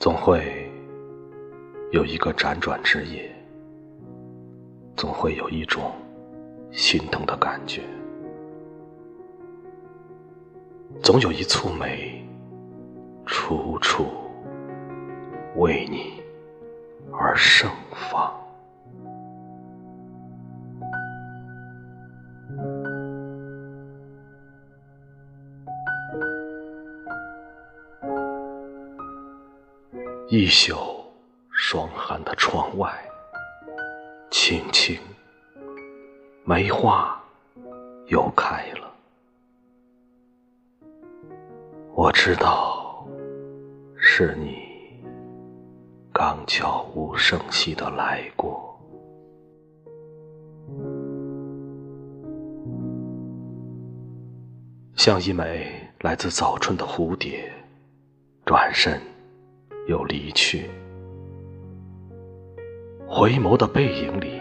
总会有一个辗转之夜，总会有一种心疼的感觉，总有一簇梅，处处为你而盛放。一宿霜寒的窗外，轻轻梅花又开了。我知道是你刚悄无声息的来过，像一枚来自早春的蝴蝶，转身。又离去，回眸的背影里，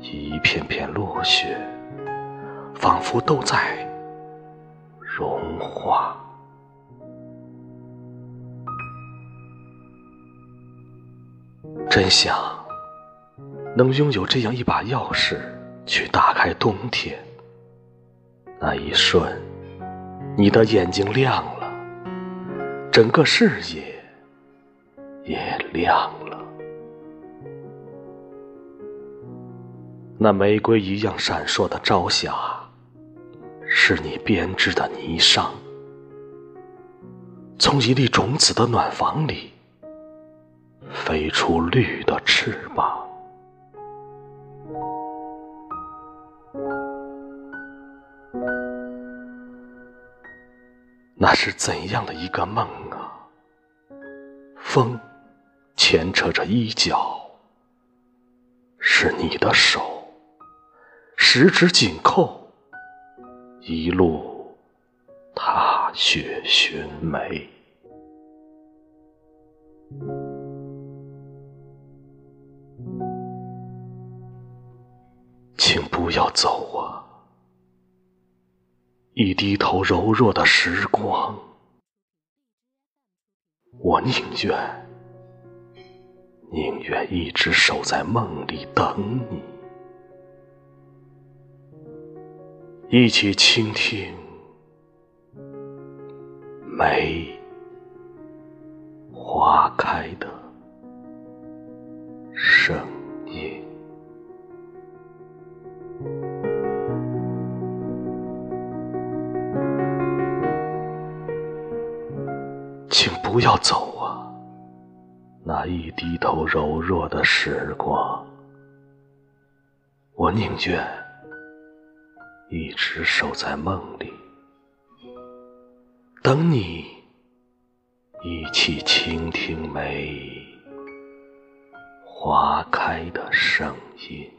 一片片落雪，仿佛都在融化。真想能拥有这样一把钥匙，去打开冬天。那一瞬，你的眼睛亮了，整个视野。也亮了，那玫瑰一样闪烁的朝霞，是你编织的霓裳，从一粒种子的暖房里飞出绿的翅膀。那是怎样的一个梦！风。牵扯着衣角，是你的手，十指紧扣，一路踏雪寻梅。请不要走啊！一低头，柔弱的时光，我宁愿。宁愿一直守在梦里等你，一起倾听梅花开的不要走啊。那一低头柔弱的时光，我宁愿一直守在梦里，等你一起倾听梅花开的声音。